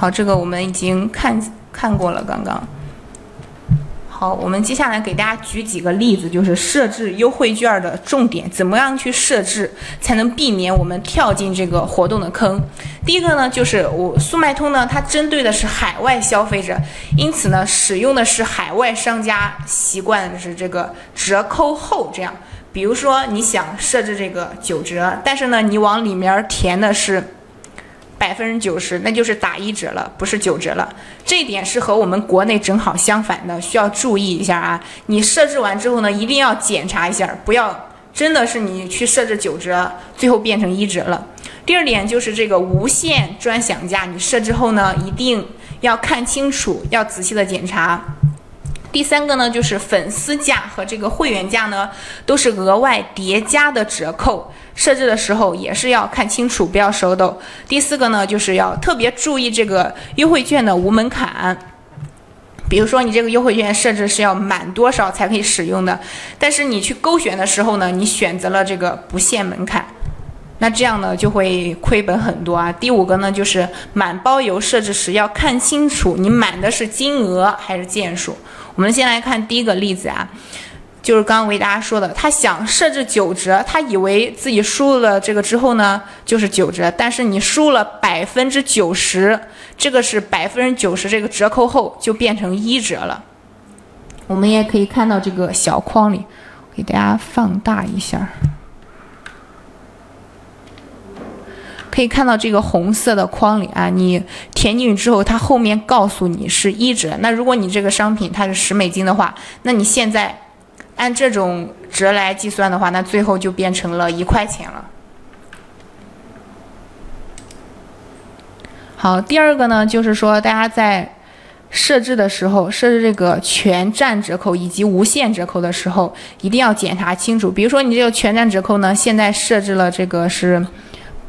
好，这个我们已经看看过了，刚刚。好，我们接下来给大家举几个例子，就是设置优惠券的重点，怎么样去设置才能避免我们跳进这个活动的坑？第一个呢，就是我速卖通呢，它针对的是海外消费者，因此呢，使用的是海外商家习惯的是这个折扣后这样。比如说你想设置这个九折，但是呢，你往里面填的是。百分之九十，那就是打一折了，不是九折了。这一点是和我们国内正好相反的，需要注意一下啊。你设置完之后呢，一定要检查一下，不要真的是你去设置九折，最后变成一折了。第二点就是这个无限专享价，你设置后呢，一定要看清楚，要仔细的检查。第三个呢，就是粉丝价和这个会员价呢，都是额外叠加的折扣。设置的时候也是要看清楚，不要手抖。第四个呢，就是要特别注意这个优惠券的无门槛。比如说，你这个优惠券设置是要满多少才可以使用的，但是你去勾选的时候呢，你选择了这个不限门槛，那这样呢就会亏本很多啊。第五个呢，就是满包邮设置时要看清楚，你满的是金额还是件数。我们先来看第一个例子啊。就是刚刚为大家说的，他想设置九折，他以为自己输入了这个之后呢，就是九折，但是你输了百分之九十，这个是百分之九十这个折扣后就变成一折了。我们也可以看到这个小框里，给大家放大一下，可以看到这个红色的框里啊，你填进去之后，它后面告诉你是一折。那如果你这个商品它是十美金的话，那你现在。按这种折来计算的话，那最后就变成了一块钱了。好，第二个呢，就是说大家在设置的时候，设置这个全站折扣以及无限折扣的时候，一定要检查清楚。比如说你这个全站折扣呢，现在设置了这个是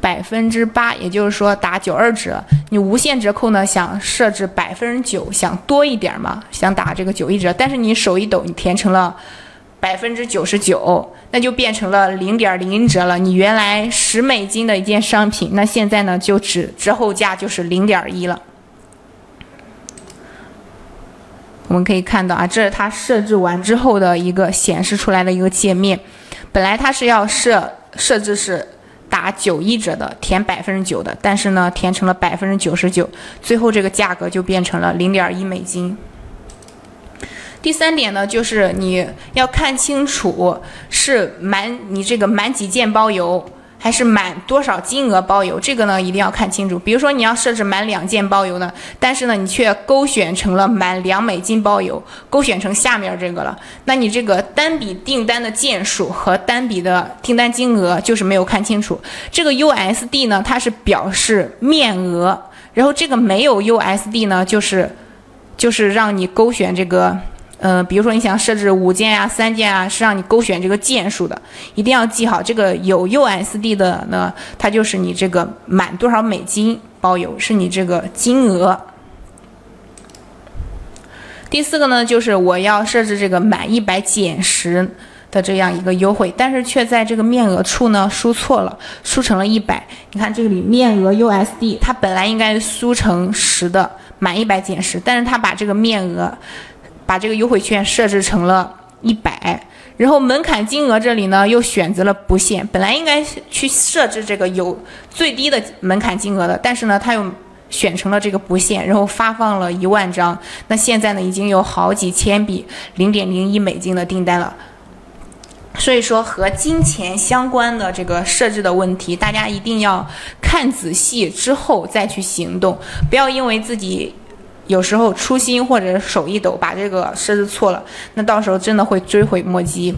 百分之八，也就是说打九二折。你无限折扣呢，想设置百分之九，想多一点嘛，想打这个九一折，但是你手一抖，你填成了。百分之九十九，那就变成了零点零折了。你原来十美金的一件商品，那现在呢就只折后价就是零点一了。我们可以看到啊，这是它设置完之后的一个显示出来的一个界面。本来它是要设设置是打九一折的，填百分之九的，但是呢填成了百分之九十九，最后这个价格就变成了零点一美金。第三点呢，就是你要看清楚是满你这个满几件包邮，还是满多少金额包邮，这个呢一定要看清楚。比如说你要设置满两件包邮呢，但是呢你却勾选成了满两美金包邮，勾选成下面这个了，那你这个单笔订单的件数和单笔的订单金额就是没有看清楚。这个 USD 呢，它是表示面额，然后这个没有 USD 呢，就是就是让你勾选这个。呃，比如说你想设置五件啊、三件啊，是让你勾选这个件数的，一定要记好。这个有 USD 的呢，它就是你这个满多少美金包邮，是你这个金额。第四个呢，就是我要设置这个满一百减十的这样一个优惠，但是却在这个面额处呢输错了，输成了一百。你看这里面额 USD，它本来应该输成十的，满一百减十，但是它把这个面额。把这个优惠券设置成了一百，然后门槛金额这里呢又选择了不限，本来应该去设置这个有最低的门槛金额的，但是呢他又选成了这个不限，然后发放了一万张，那现在呢已经有好几千笔零点零一美金的订单了，所以说和金钱相关的这个设置的问题，大家一定要看仔细之后再去行动，不要因为自己。有时候粗心或者手一抖把这个设置错了，那到时候真的会追悔莫及。